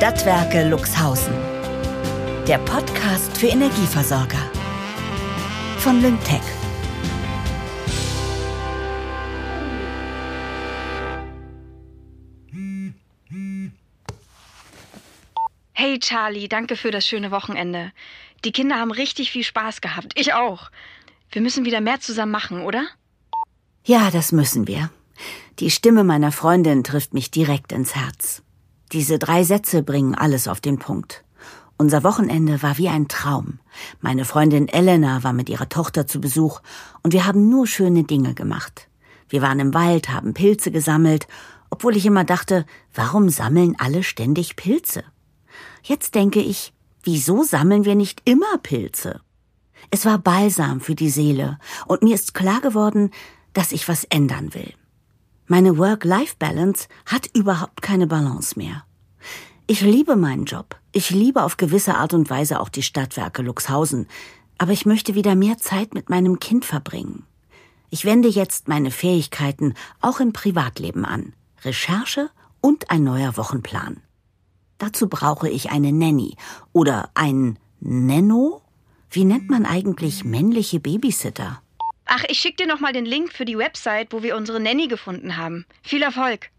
Stadtwerke Luxhausen. Der Podcast für Energieversorger. Von Lyngtech. Hey Charlie, danke für das schöne Wochenende. Die Kinder haben richtig viel Spaß gehabt. Ich auch. Wir müssen wieder mehr zusammen machen, oder? Ja, das müssen wir. Die Stimme meiner Freundin trifft mich direkt ins Herz. Diese drei Sätze bringen alles auf den Punkt. Unser Wochenende war wie ein Traum. Meine Freundin Elena war mit ihrer Tochter zu Besuch und wir haben nur schöne Dinge gemacht. Wir waren im Wald, haben Pilze gesammelt, obwohl ich immer dachte, warum sammeln alle ständig Pilze? Jetzt denke ich, wieso sammeln wir nicht immer Pilze? Es war Balsam für die Seele und mir ist klar geworden, dass ich was ändern will. Meine Work-Life-Balance hat überhaupt keine Balance mehr. Ich liebe meinen Job. Ich liebe auf gewisse Art und Weise auch die Stadtwerke Luxhausen. Aber ich möchte wieder mehr Zeit mit meinem Kind verbringen. Ich wende jetzt meine Fähigkeiten auch im Privatleben an. Recherche und ein neuer Wochenplan. Dazu brauche ich eine Nanny oder ein Nenno. Wie nennt man eigentlich männliche Babysitter? Ach, ich schick dir noch mal den Link für die Website, wo wir unsere Nanny gefunden haben. Viel Erfolg.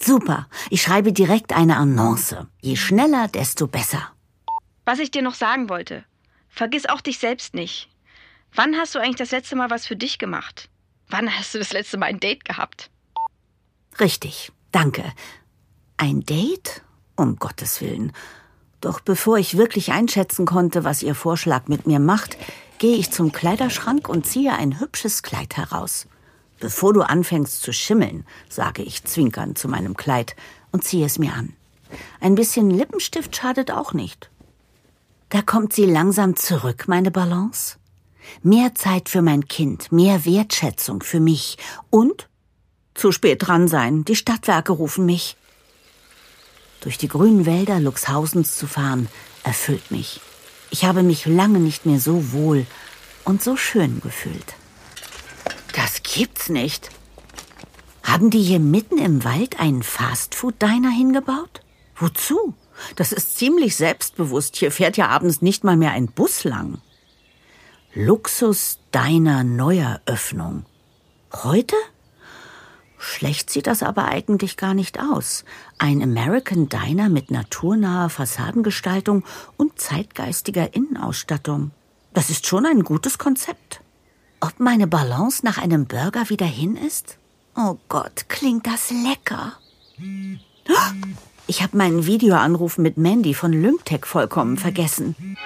Super. Ich schreibe direkt eine Annonce. Je schneller, desto besser. Was ich dir noch sagen wollte. Vergiss auch dich selbst nicht. Wann hast du eigentlich das letzte Mal was für dich gemacht? Wann hast du das letzte Mal ein Date gehabt? Richtig. Danke. Ein Date? Um Gottes Willen. Doch bevor ich wirklich einschätzen konnte, was Ihr Vorschlag mit mir macht, gehe ich zum Kleiderschrank und ziehe ein hübsches Kleid heraus. Bevor du anfängst zu schimmeln, sage ich zwinkernd zu meinem Kleid und ziehe es mir an. Ein bisschen Lippenstift schadet auch nicht. Da kommt sie langsam zurück, meine Balance. Mehr Zeit für mein Kind, mehr Wertschätzung für mich und zu spät dran sein, die Stadtwerke rufen mich. Durch die grünen Wälder Luxhausens zu fahren, erfüllt mich. Ich habe mich lange nicht mehr so wohl und so schön gefühlt. Das gibt's nicht. Haben die hier mitten im Wald einen Fastfood-Diner hingebaut? Wozu? Das ist ziemlich selbstbewusst. Hier fährt ja abends nicht mal mehr ein Bus lang. Luxus Diner Neueröffnung. Heute? Schlecht sieht das aber eigentlich gar nicht aus. Ein American Diner mit naturnaher Fassadengestaltung und zeitgeistiger Innenausstattung. Das ist schon ein gutes Konzept. Ob meine Balance nach einem Burger wieder hin ist? Oh Gott, klingt das lecker. Ich habe meinen Videoanruf mit Mandy von Lymtech vollkommen vergessen.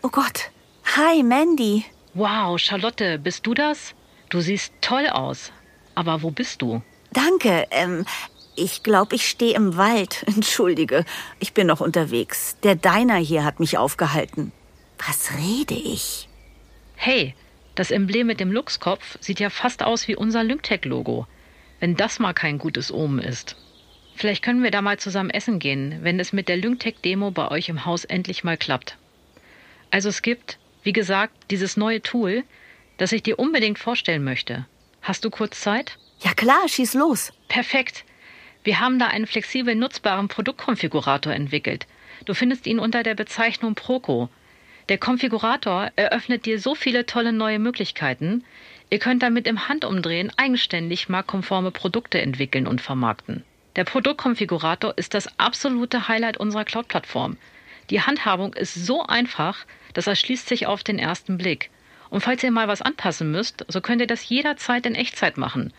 Oh Gott. Hi, Mandy. Wow, Charlotte, bist du das? Du siehst toll aus. Aber wo bist du? Danke. Ähm, ich glaube, ich stehe im Wald. Entschuldige, ich bin noch unterwegs. Der Diner hier hat mich aufgehalten. Was rede ich? Hey, das Emblem mit dem Luchskopf sieht ja fast aus wie unser Lymtech-Logo. Wenn das mal kein gutes Omen ist. Vielleicht können wir da mal zusammen essen gehen, wenn es mit der Lymtech-Demo bei euch im Haus endlich mal klappt. Also es gibt, wie gesagt, dieses neue Tool, das ich dir unbedingt vorstellen möchte. Hast du kurz Zeit? Ja klar, schieß los. Perfekt. Wir haben da einen flexibel nutzbaren Produktkonfigurator entwickelt. Du findest ihn unter der Bezeichnung Proco. Der Konfigurator eröffnet dir so viele tolle neue Möglichkeiten. Ihr könnt damit im Handumdrehen eigenständig marktkonforme Produkte entwickeln und vermarkten. Der Produktkonfigurator ist das absolute Highlight unserer Cloud-Plattform. Die Handhabung ist so einfach, das erschließt sich auf den ersten Blick. Und falls ihr mal was anpassen müsst, so könnt ihr das jederzeit in Echtzeit machen.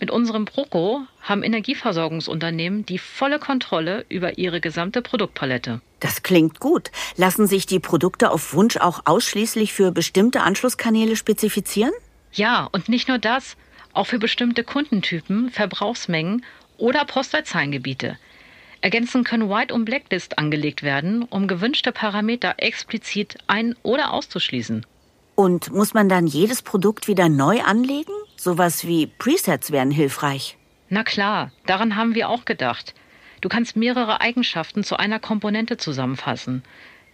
Mit unserem Proco haben Energieversorgungsunternehmen die volle Kontrolle über ihre gesamte Produktpalette. Das klingt gut. Lassen sich die Produkte auf Wunsch auch ausschließlich für bestimmte Anschlusskanäle spezifizieren? Ja, und nicht nur das, auch für bestimmte Kundentypen, Verbrauchsmengen oder Postleitzahlengebiete. Ergänzend können White- und Blacklist angelegt werden, um gewünschte Parameter explizit ein- oder auszuschließen. Und muss man dann jedes Produkt wieder neu anlegen? Sowas wie Presets wären hilfreich. Na klar, daran haben wir auch gedacht. Du kannst mehrere Eigenschaften zu einer Komponente zusammenfassen.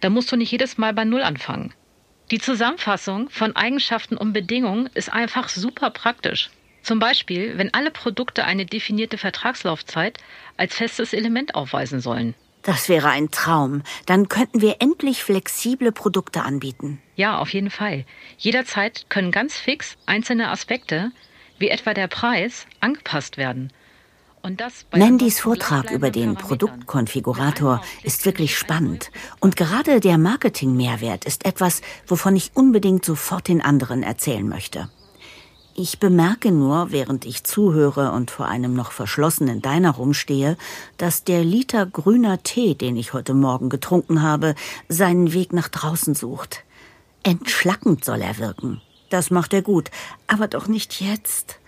Da musst du nicht jedes Mal bei Null anfangen. Die Zusammenfassung von Eigenschaften und Bedingungen ist einfach super praktisch. Zum Beispiel, wenn alle Produkte eine definierte Vertragslaufzeit als festes Element aufweisen sollen. Das wäre ein Traum. Dann könnten wir endlich flexible Produkte anbieten. Ja, auf jeden Fall. Jederzeit können ganz fix einzelne Aspekte, wie etwa der Preis, angepasst werden. Mandys Vortrag über den Produktkonfigurator ist wirklich spannend. Und gerade der Marketing-Mehrwert ist etwas, wovon ich unbedingt sofort den anderen erzählen möchte. Ich bemerke nur, während ich zuhöre und vor einem noch verschlossenen Diner rumstehe, dass der Liter grüner Tee, den ich heute Morgen getrunken habe, seinen Weg nach draußen sucht. Entschlackend soll er wirken. Das macht er gut, aber doch nicht jetzt.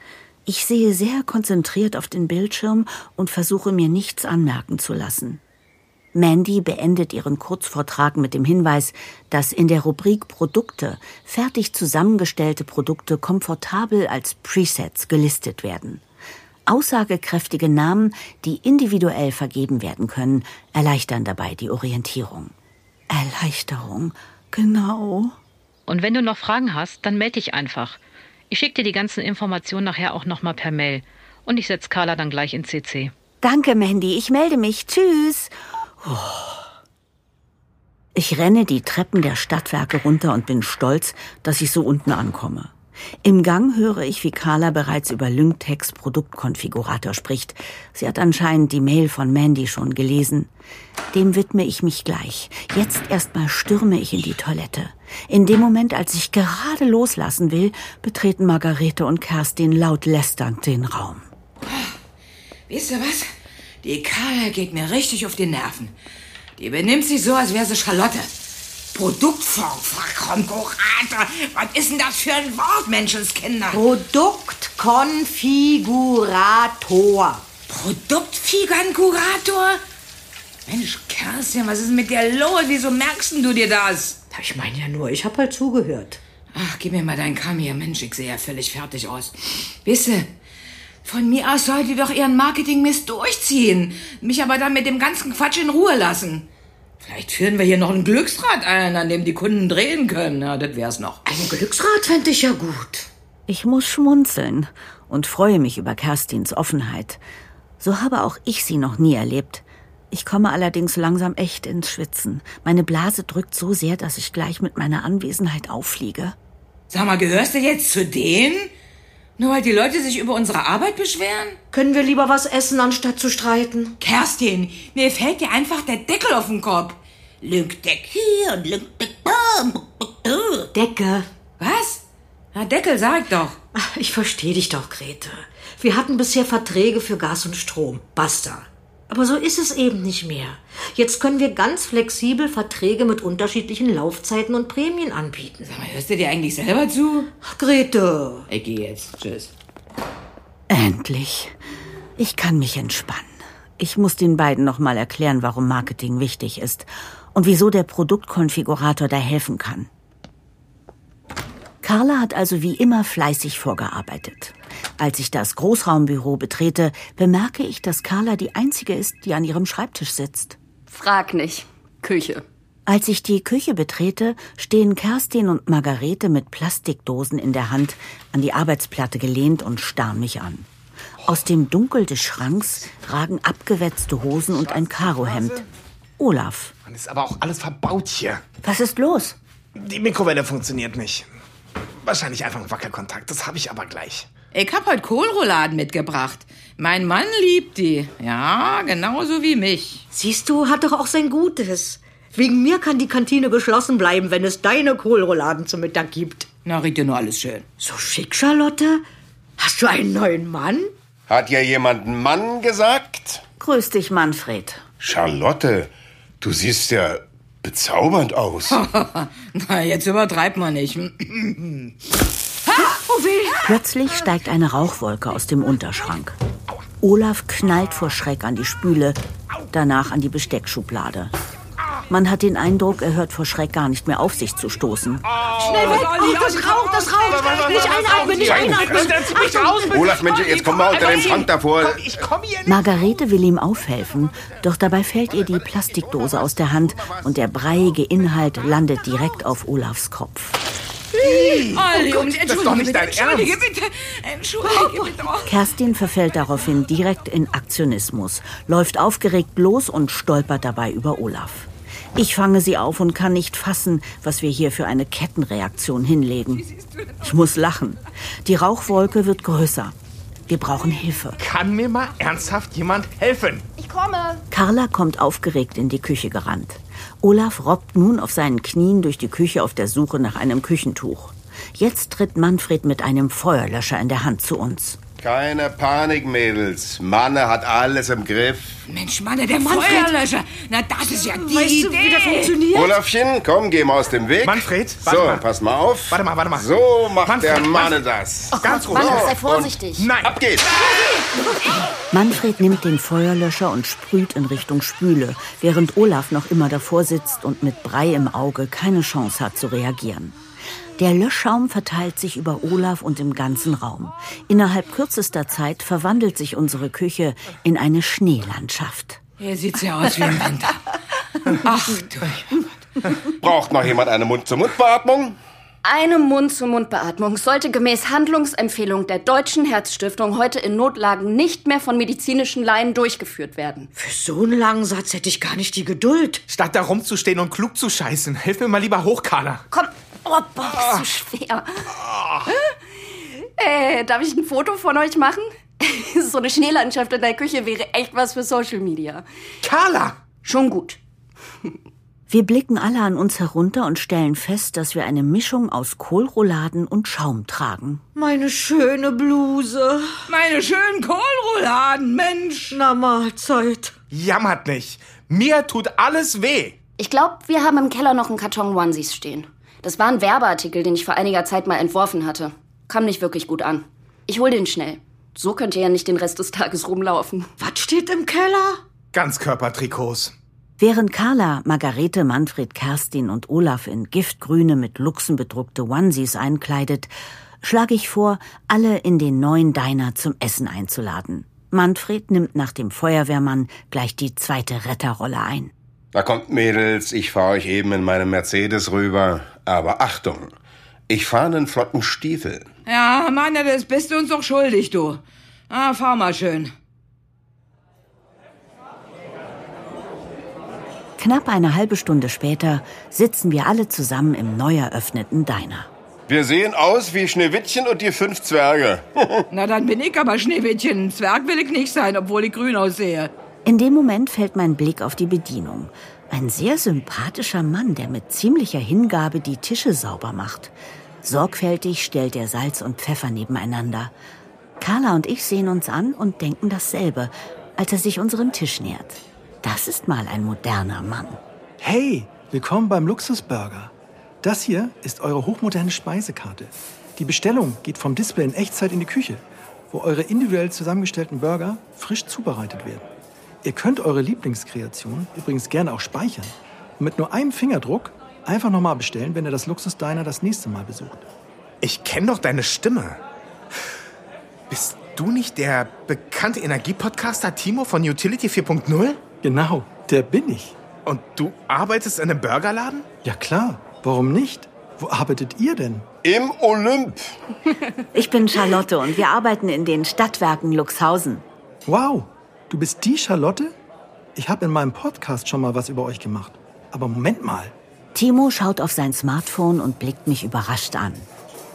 Ich sehe sehr konzentriert auf den Bildschirm und versuche mir nichts anmerken zu lassen. Mandy beendet ihren Kurzvortrag mit dem Hinweis, dass in der Rubrik Produkte fertig zusammengestellte Produkte komfortabel als Presets gelistet werden. Aussagekräftige Namen, die individuell vergeben werden können, erleichtern dabei die Orientierung. Erleichterung, genau. Und wenn du noch Fragen hast, dann melde dich einfach. Ich schicke dir die ganzen Informationen nachher auch nochmal per Mail. Und ich setze Carla dann gleich in CC. Danke, Mandy. Ich melde mich. Tschüss. Ich renne die Treppen der Stadtwerke runter und bin stolz, dass ich so unten ankomme. Im Gang höre ich, wie Carla bereits über Lyngtex Produktkonfigurator spricht. Sie hat anscheinend die Mail von Mandy schon gelesen. Dem widme ich mich gleich. Jetzt erstmal stürme ich in die Toilette. In dem Moment, als ich gerade loslassen will, betreten Margarete und Kerstin laut lästernd den Raum. Wisst ihr was? Die Carla geht mir richtig auf die Nerven. Die benimmt sich so, als wäre sie Charlotte. Produktkonfigurator. Was ist denn das für ein Wort, Menschenskinder? Produktkonfigurator. Produktkonfigurator? Mensch, Kerstin, was ist denn mit dir los? Wieso merkst du dir das? Ich meine ja nur, ich hab halt zugehört. Ach, gib mir mal deinen Kamm hier. Mensch, ich sehe ja völlig fertig aus. Wisse, von mir aus sollt ihr doch ihren Marketingmist durchziehen. Mich aber dann mit dem ganzen Quatsch in Ruhe lassen. Vielleicht führen wir hier noch ein Glücksrad ein, an dem die Kunden drehen können. Ja, das wär's noch. Ein Glücksrad fände ich ja gut. Ich muss schmunzeln und freue mich über Kerstins Offenheit. So habe auch ich sie noch nie erlebt. Ich komme allerdings langsam echt ins Schwitzen. Meine Blase drückt so sehr, dass ich gleich mit meiner Anwesenheit auffliege. Sag mal, gehörst du jetzt zu denen? Nur weil die Leute sich über unsere Arbeit beschweren? Können wir lieber was essen, anstatt zu streiten? Kerstin, mir fällt dir einfach der Deckel auf den Kopf. Lünkdeck hier und Lünkdeck da. Decke. Was? Na, Deckel, sag doch. Ach, ich verstehe dich doch, Grete. Wir hatten bisher Verträge für Gas und Strom. Basta. Aber so ist es eben nicht mehr. Jetzt können wir ganz flexibel Verträge mit unterschiedlichen Laufzeiten und Prämien anbieten. Sag mal, hörst du dir eigentlich selber zu? Ach, Grete. Ich gehe jetzt. Tschüss. Endlich. Ich kann mich entspannen. Ich muss den beiden noch mal erklären, warum Marketing wichtig ist und wieso der Produktkonfigurator da helfen kann. Carla hat also wie immer fleißig vorgearbeitet. Als ich das Großraumbüro betrete, bemerke ich, dass Carla die einzige ist, die an ihrem Schreibtisch sitzt. Frag nicht. Küche. Als ich die Küche betrete, stehen Kerstin und Margarete mit Plastikdosen in der Hand an die Arbeitsplatte gelehnt und starren mich an. Aus dem Dunkel des Schranks ragen abgewetzte Hosen und ein Karohemd. Olaf. Man ist aber auch alles verbaut hier. Was ist los? Die Mikrowelle funktioniert nicht. Wahrscheinlich einfach ein Wackelkontakt. Das habe ich aber gleich. Ich hab heute Kohlrouladen mitgebracht. Mein Mann liebt die. Ja, genauso wie mich. Siehst du, hat doch auch sein Gutes. Wegen mir kann die Kantine geschlossen bleiben, wenn es deine Kohlrouladen zum Mittag gibt. Na, riecht dir nur alles schön. So schick, Charlotte. Hast du einen neuen Mann? Hat ja jemand Mann gesagt? Grüß dich, Manfred. Charlotte, du siehst ja bezaubernd aus. Na, jetzt übertreibt man nicht. Oh. Plötzlich steigt eine Rauchwolke aus dem Unterschrank. Olaf knallt vor Schreck an die Spüle, danach an die Besteckschublade. Man hat den Eindruck, er hört vor Schreck gar nicht mehr auf, sich zu stoßen. Schnell weg. Oh, das raucht, das raucht. Nicht einatmen, nicht einatmen. Olaf, Mensch, jetzt komm mal unter den Schrank davor. Ich komme hier nicht. Margarete will ihm aufhelfen, doch dabei fällt ihr die Plastikdose aus der Hand und der breiige Inhalt landet direkt auf Olafs Kopf. Olli! Olli, um, das ist doch entschuldige nicht bitte, dein entschuldige Ernst. bitte, entschuldige bitte. Oh. Kerstin verfällt daraufhin direkt in Aktionismus, läuft aufgeregt los und stolpert dabei über Olaf. Ich fange sie auf und kann nicht fassen, was wir hier für eine Kettenreaktion hinlegen. Ich muss lachen. Die Rauchwolke wird größer. Wir brauchen Hilfe. Kann mir mal ernsthaft jemand helfen? Ich komme. Carla kommt aufgeregt in die Küche gerannt. Olaf robbt nun auf seinen Knien durch die Küche auf der Suche nach einem Küchentuch. Jetzt tritt Manfred mit einem Feuerlöscher in der Hand zu uns. Keine Panik, Mädels. Manne hat alles im Griff. Mensch, Mann, der Feuerlöscher. Na, das ist ja die Weißt du, Idee. wie der funktioniert? Olafchen, komm, geh mal aus dem Weg. Manfred, warte So, mal. pass mal auf. Warte mal, warte mal. So macht Manfred, der Manne Manfred. das. Ganz ruhig. Mann, sei und vorsichtig. Nein. Ab geht's. Manfred nimmt den Feuerlöscher und sprüht in Richtung Spüle, während Olaf noch immer davor sitzt und mit Brei im Auge keine Chance hat zu reagieren. Der Löschschaum verteilt sich über Olaf und im ganzen Raum. Innerhalb kürzester Zeit verwandelt sich unsere Küche in eine Schneelandschaft. Hier sieht's ja aus wie im Winter. Ach du. Braucht noch jemand eine Mund-zu-Mund-Beatmung? Eine Mund-zu-Mund-Beatmung sollte gemäß Handlungsempfehlung der Deutschen Herzstiftung heute in Notlagen nicht mehr von medizinischen Laien durchgeführt werden. Für so einen langen Satz hätte ich gar nicht die Geduld. Statt da rumzustehen und klug zu scheißen, hilf mir mal lieber hoch, Carla. Komm, oh, boah, ist so schwer. Äh, darf ich ein Foto von euch machen? so eine Schneelandschaft in der Küche wäre echt was für Social Media. Carla! Schon gut. Wir blicken alle an uns herunter und stellen fest, dass wir eine Mischung aus Kohlrouladen und Schaum tragen. Meine schöne Bluse. Meine schönen Kohlrouladen, Mensch. Na Mahlzeit. Jammert nicht. Mir tut alles weh. Ich glaube, wir haben im Keller noch einen Karton Onesies stehen. Das war ein Werbeartikel, den ich vor einiger Zeit mal entworfen hatte. Kam nicht wirklich gut an. Ich hol den schnell. So könnt ihr ja nicht den Rest des Tages rumlaufen. Was steht im Keller? Ganzkörpertrikots. Während Carla, Margarete, Manfred, Kerstin und Olaf in giftgrüne mit Luchsen bedruckte Onesies einkleidet, schlage ich vor, alle in den neuen Diner zum Essen einzuladen. Manfred nimmt nach dem Feuerwehrmann gleich die zweite Retterrolle ein. Da kommt, Mädels, ich fahre euch eben in meinem Mercedes rüber. Aber Achtung, ich fahre einen flotten Stiefel. Ja, Mann, das bist du uns doch schuldig, du. Ah, fahr mal schön. Knapp eine halbe Stunde später sitzen wir alle zusammen im neu eröffneten Diner. Wir sehen aus wie Schneewittchen und die fünf Zwerge. Na, dann bin ich aber Schneewittchen. Ein Zwerg will ich nicht sein, obwohl ich grün aussehe. In dem Moment fällt mein Blick auf die Bedienung. Ein sehr sympathischer Mann, der mit ziemlicher Hingabe die Tische sauber macht. Sorgfältig stellt er Salz und Pfeffer nebeneinander. Carla und ich sehen uns an und denken dasselbe, als er sich unserem Tisch nähert. Das ist mal ein moderner Mann. Hey, willkommen beim Luxusburger. Das hier ist eure hochmoderne Speisekarte. Die Bestellung geht vom Display in Echtzeit in die Küche, wo eure individuell zusammengestellten Burger frisch zubereitet werden. Ihr könnt eure Lieblingskreation übrigens gerne auch speichern und mit nur einem Fingerdruck einfach nochmal bestellen, wenn ihr das Luxusdiner das nächste Mal besucht. Ich kenne doch deine Stimme. Bist du nicht der bekannte Energiepodcaster Timo von Utility 4.0? Genau, der bin ich. Und du arbeitest in einem Burgerladen? Ja klar, warum nicht? Wo arbeitet ihr denn? Im Olymp. Ich bin Charlotte und wir arbeiten in den Stadtwerken Luxhausen. Wow, du bist die Charlotte? Ich habe in meinem Podcast schon mal was über euch gemacht. Aber Moment mal, Timo schaut auf sein Smartphone und blickt mich überrascht an.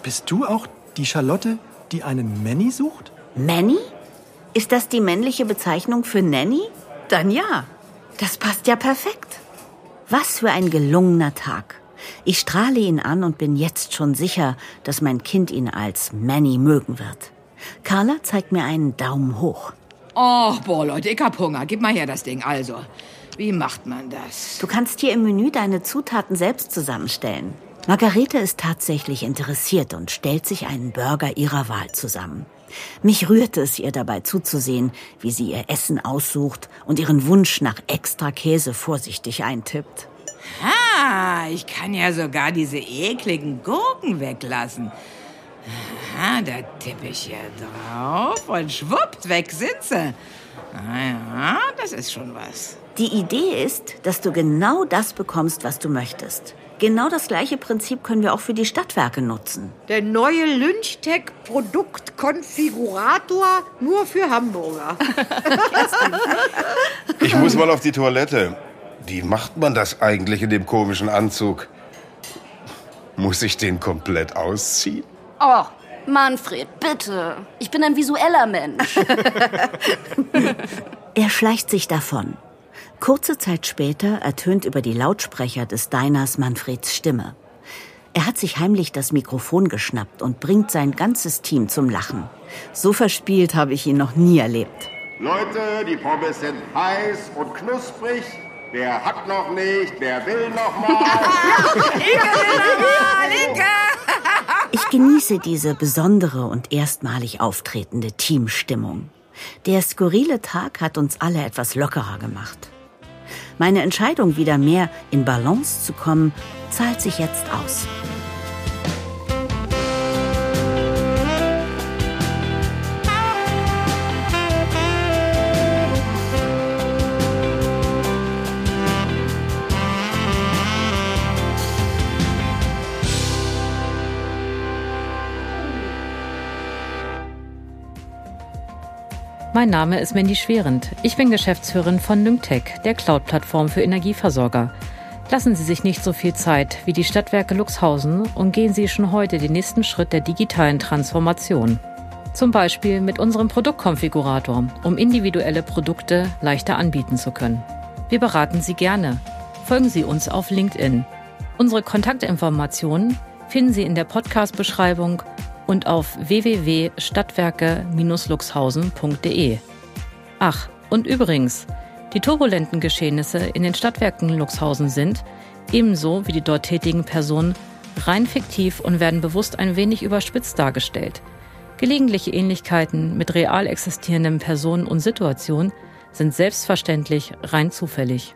bist du auch die Charlotte, die einen Manny sucht? Manny? Ist das die männliche Bezeichnung für Nanny? Dann ja. Das passt ja perfekt. Was für ein gelungener Tag. Ich strahle ihn an und bin jetzt schon sicher, dass mein Kind ihn als Manny mögen wird. Carla zeigt mir einen Daumen hoch. Oh, boah, Leute, ich hab Hunger. Gib mal her das Ding. Also, wie macht man das? Du kannst hier im Menü deine Zutaten selbst zusammenstellen. Margarete ist tatsächlich interessiert und stellt sich einen Burger ihrer Wahl zusammen. Mich rührte es ihr dabei zuzusehen, wie sie ihr Essen aussucht und ihren Wunsch nach extra Käse vorsichtig eintippt. Ah, ich kann ja sogar diese ekligen Gurken weglassen. Aha, da tippe ich hier drauf und schwuppt, weg sind sie. Naja, das ist schon was. Die Idee ist, dass du genau das bekommst, was du möchtest. Genau das gleiche Prinzip können wir auch für die Stadtwerke nutzen. Der neue Lynchtech Produktkonfigurator nur für Hamburger. Ich muss mal auf die Toilette. Wie macht man das eigentlich in dem komischen Anzug? Muss ich den komplett ausziehen? Oh, Manfred, bitte. Ich bin ein visueller Mensch. Er schleicht sich davon. Kurze Zeit später ertönt über die Lautsprecher des Diners Manfreds Stimme. Er hat sich heimlich das Mikrofon geschnappt und bringt sein ganzes Team zum Lachen. So verspielt habe ich ihn noch nie erlebt. Leute, die Pommes sind heiß und knusprig. Wer hat noch nicht? Wer will noch mal? Ich genieße diese besondere und erstmalig auftretende Teamstimmung. Der skurrile Tag hat uns alle etwas lockerer gemacht. Meine Entscheidung, wieder mehr in Balance zu kommen, zahlt sich jetzt aus. Mein Name ist Mandy Schwerend. Ich bin Geschäftsführerin von Nymtech, der Cloud-Plattform für Energieversorger. Lassen Sie sich nicht so viel Zeit wie die Stadtwerke Luxhausen und gehen Sie schon heute den nächsten Schritt der digitalen Transformation. Zum Beispiel mit unserem Produktkonfigurator, um individuelle Produkte leichter anbieten zu können. Wir beraten Sie gerne. Folgen Sie uns auf LinkedIn. Unsere Kontaktinformationen finden Sie in der Podcast-Beschreibung und auf www.stadtwerke-luxhausen.de. Ach, und übrigens, die turbulenten Geschehnisse in den Stadtwerken Luxhausen sind, ebenso wie die dort tätigen Personen, rein fiktiv und werden bewusst ein wenig überspitzt dargestellt. Gelegentliche Ähnlichkeiten mit real existierenden Personen und Situationen sind selbstverständlich rein zufällig.